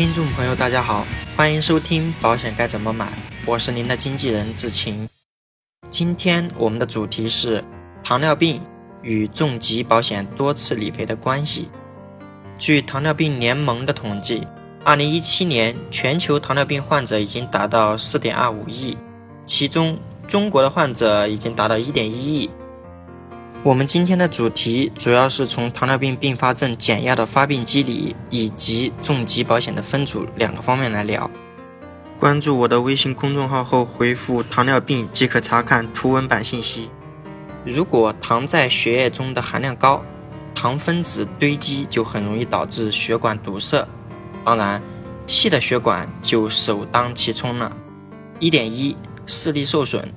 听众朋友，大家好，欢迎收听保险该怎么买，我是您的经纪人志晴。今天我们的主题是糖尿病与重疾保险多次理赔的关系。据糖尿病联盟的统计，二零一七年全球糖尿病患者已经达到四点二五亿，其中中国的患者已经达到一点一亿。我们今天的主题主要是从糖尿病并发症减压的发病机理以及重疾保险的分组两个方面来聊。关注我的微信公众号后回复“糖尿病”即可查看图文版信息。如果糖在血液中的含量高，糖分子堆积就很容易导致血管堵塞，当然，细的血管就首当其冲了。一点一，视力受损，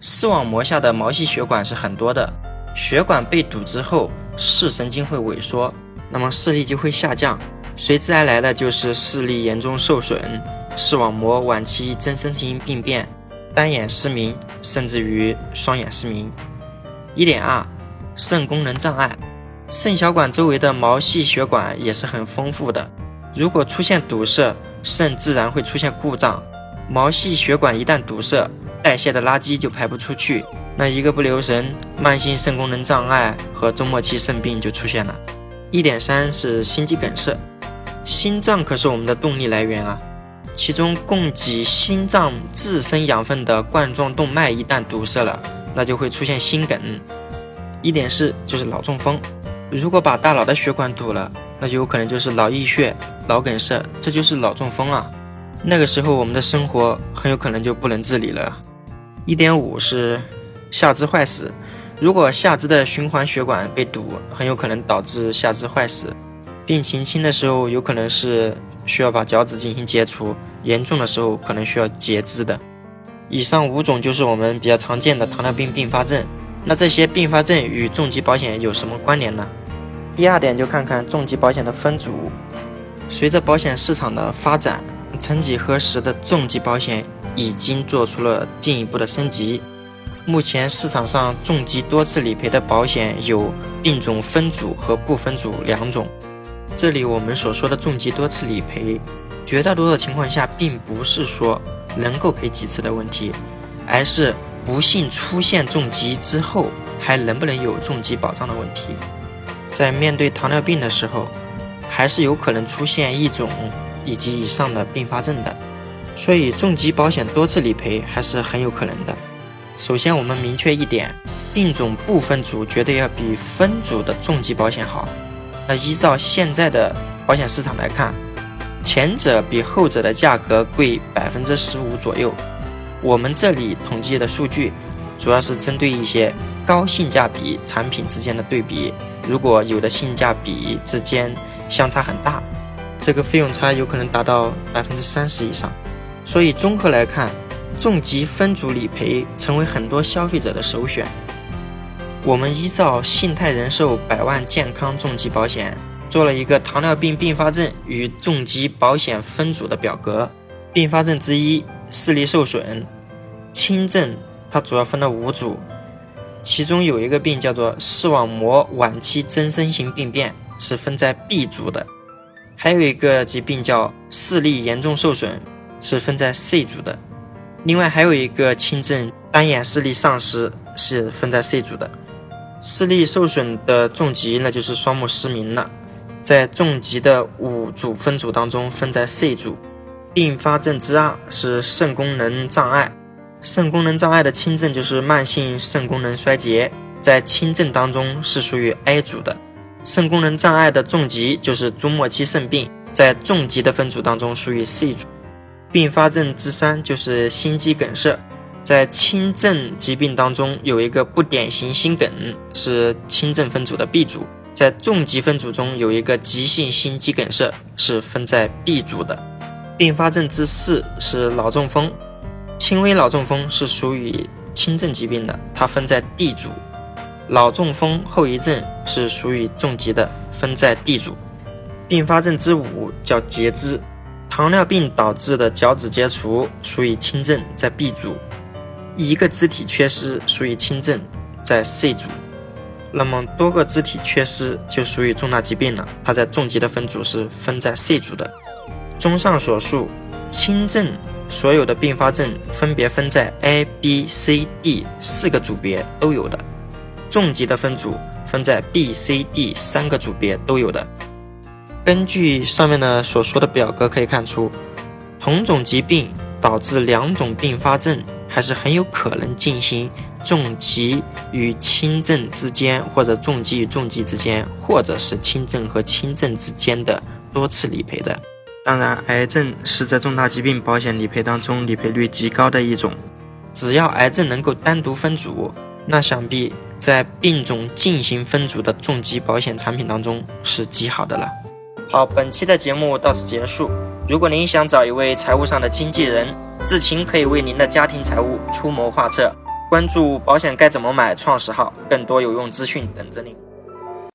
视网膜下的毛细血管是很多的。血管被堵之后，视神经会萎缩，那么视力就会下降，随之而来的就是视力严重受损、视网膜晚期增生性病变、单眼失明，甚至于双眼失明。一点二，肾功能障碍，肾小管周围的毛细血管也是很丰富的，如果出现堵塞，肾自然会出现故障，毛细血管一旦堵塞，代谢的垃圾就排不出去。那一个不留神，慢性肾功能障碍和终末期肾病就出现了。一点三是心肌梗塞，心脏可是我们的动力来源啊，其中供给心脏自身养分的冠状动脉一旦堵塞了，那就会出现心梗。一点四就是脑中风，如果把大脑的血管堵了，那就有可能就是脑溢血、脑梗塞，这就是脑中风啊。那个时候我们的生活很有可能就不能自理了。一点五是。下肢坏死，如果下肢的循环血管被堵，很有可能导致下肢坏死。病情轻的时候，有可能是需要把脚趾进行切除；严重的时候，可能需要截肢的。以上五种就是我们比较常见的糖尿病并发症。那这些并发症与重疾保险有什么关联呢？第二点就看看重疾保险的分组。随着保险市场的发展，曾几何时的重疾保险已经做出了进一步的升级。目前市场上重疾多次理赔的保险有病种分组和不分组两种。这里我们所说的重疾多次理赔，绝大多数情况下并不是说能够赔几次的问题，而是不幸出现重疾之后还能不能有重疾保障的问题。在面对糖尿病的时候，还是有可能出现一种以及以上的并发症的，所以重疾保险多次理赔还是很有可能的。首先，我们明确一点，病种不分组绝对要比分组的重疾保险好。那依照现在的保险市场来看，前者比后者的价格贵百分之十五左右。我们这里统计的数据主要是针对一些高性价比产品之间的对比。如果有的性价比之间相差很大，这个费用差有可能达到百分之三十以上。所以综合来看。重疾分组理赔成为很多消费者的首选。我们依照信泰人寿百万健康重疾保险做了一个糖尿病并发症与重疾保险分组的表格。并发症之一，视力受损，轻症，它主要分了五组，其中有一个病叫做视网膜晚期增生型病变，是分在 B 组的；还有一个疾病叫视力严重受损，是分在 C 组的。另外还有一个轻症单眼视力丧失是分在 C 组的，视力受损的重疾那就是双目失明了，在重疾的五组分组当中分在 C 组。并发症之二是肾功能障碍，肾功能障碍的轻症就是慢性肾功能衰竭，在轻症当中是属于 A 组的。肾功能障碍的重疾就是中末期肾病，在重疾的分组当中属于 C 组。并发症之三就是心肌梗塞，在轻症疾病当中有一个不典型心梗，是轻症分组的 B 组；在重疾分组中有一个急性心肌梗塞，是分在 B 组的。并发症之四是脑中风，轻微脑中风是属于轻症疾病的，它分在 D 组；脑中风后遗症是属于重疾的，分在 D 组。并发症之五叫截肢。糖尿病导致的脚趾切除属于轻症，在 B 组；一个肢体缺失属于轻症，在 C 组。那么多个肢体缺失就属于重大疾病了，它在重疾的分组是分在 C 组的。综上所述，轻症所有的并发症分别分在 A、B、C、D 四个组别都有的，重疾的分组分在 B、C、D 三个组别都有的。根据上面的所说的表格可以看出，同种疾病导致两种并发症，还是很有可能进行重疾与轻症之间，或者重疾与重疾之间，或者是轻症和轻症之间的多次理赔的。当然，癌症是在重大疾病保险理赔当中理赔率极高的一种。只要癌症能够单独分组，那想必在病种进行分组的重疾保险产品当中是极好的了。好，本期的节目到此结束。如果您想找一位财务上的经纪人，志勤可以为您的家庭财务出谋划策。关注“保险该怎么买”创始号，更多有用资讯等着您。